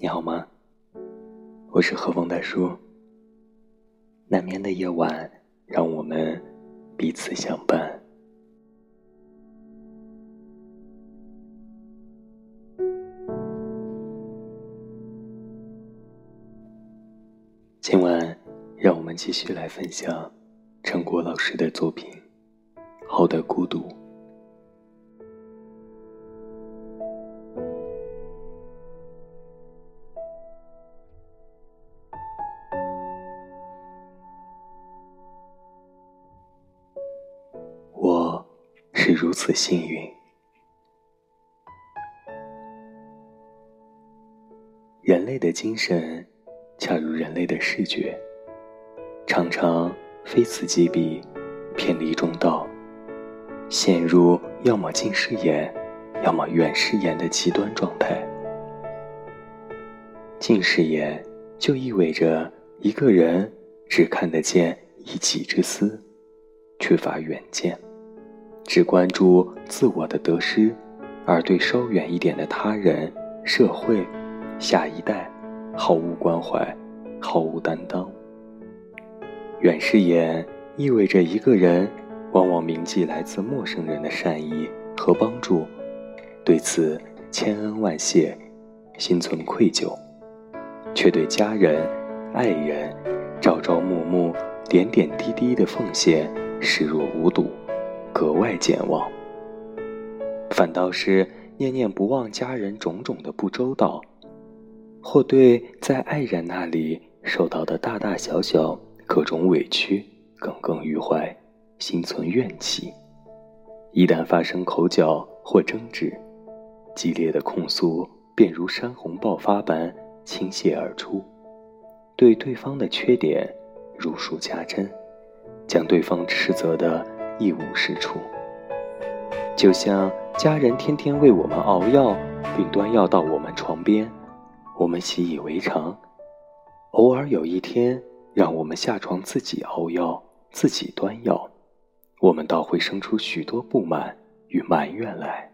你好吗我是何风大叔。难眠的夜晚，让我们彼此相伴。今晚，让我们继续来分享陈果老师的作品《好的孤独》。如此幸运，人类的精神。恰如人类的视觉，常常非此即彼，偏离中道，陷入要么近视眼，要么远视眼的极端状态。近视眼就意味着一个人只看得见一己之私，缺乏远见，只关注自我的得失，而对稍远一点的他人、社会、下一代。毫无关怀，毫无担当。远视眼意味着一个人往往铭记来自陌生人的善意和帮助，对此千恩万谢，心存愧疚，却对家人、爱人朝朝暮暮、点点滴滴的奉献视若无睹，格外健忘。反倒是念念不忘家人种种的不周到。或对在爱人那里受到的大大小小各种委屈耿耿于怀，心存怨气。一旦发生口角或争执，激烈的控诉便如山洪爆发般倾泻而出，对对方的缺点如数家珍，将对方斥责的一无是处。就像家人天天为我们熬药，并端药到我们床边。我们习以为常，偶尔有一天让我们下床自己熬药、自己端药，我们倒会生出许多不满与埋怨来。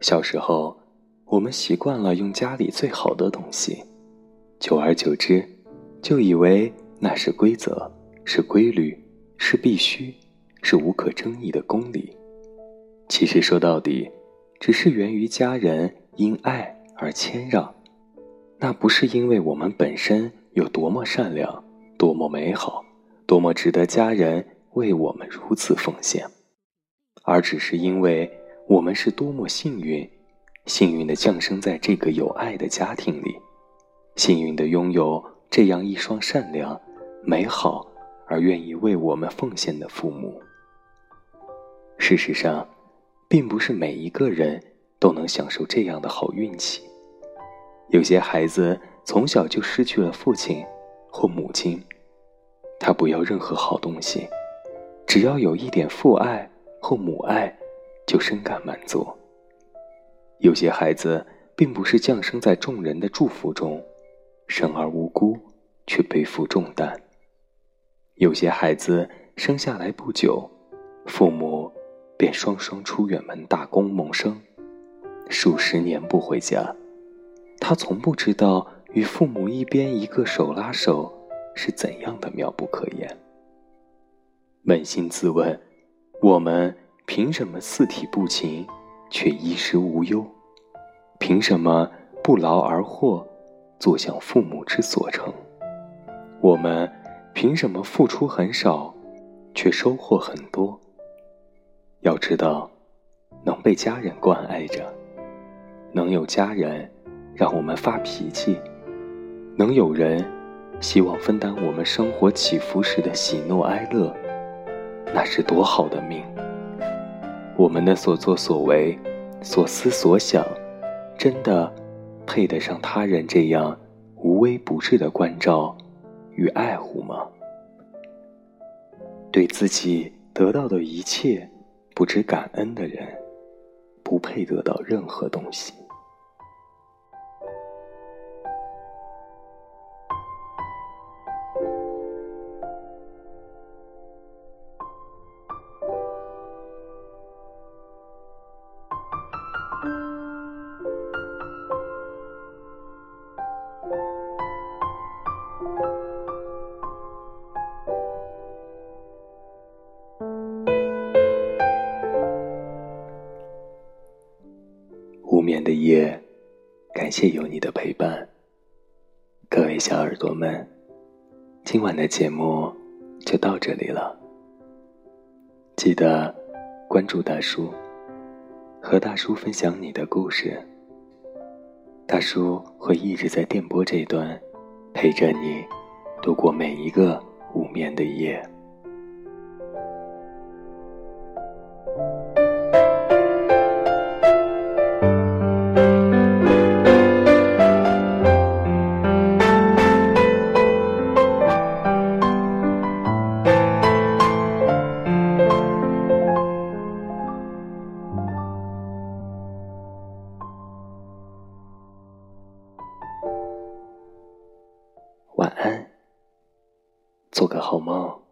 小时候。我们习惯了用家里最好的东西，久而久之，就以为那是规则，是规律，是必须，是无可争议的公理。其实说到底，只是源于家人因爱而谦让，那不是因为我们本身有多么善良、多么美好、多么值得家人为我们如此奉献，而只是因为我们是多么幸运。幸运的降生在这个有爱的家庭里，幸运的拥有这样一双善良、美好而愿意为我们奉献的父母。事实上，并不是每一个人都能享受这样的好运气。有些孩子从小就失去了父亲或母亲，他不要任何好东西，只要有一点父爱或母爱，就深感满足。有些孩子并不是降生在众人的祝福中，生而无辜，却背负重担；有些孩子生下来不久，父母便双双出远门打工谋生，数十年不回家，他从不知道与父母一边一个手拉手是怎样的妙不可言。扪心自问，我们凭什么四体不勤？却衣食无忧，凭什么不劳而获，坐享父母之所成？我们凭什么付出很少，却收获很多？要知道，能被家人关爱着，能有家人让我们发脾气，能有人希望分担我们生活起伏时的喜怒哀乐，那是多好的命！我们的所作所为、所思所想，真的配得上他人这样无微不至的关照与爱护吗？对自己得到的一切不知感恩的人，不配得到任何东西。的夜，感谢有你的陪伴。各位小耳朵们，今晚的节目就到这里了。记得关注大叔，和大叔分享你的故事。大叔会一直在电波这一端，陪着你度过每一个无眠的夜。安，做个好梦。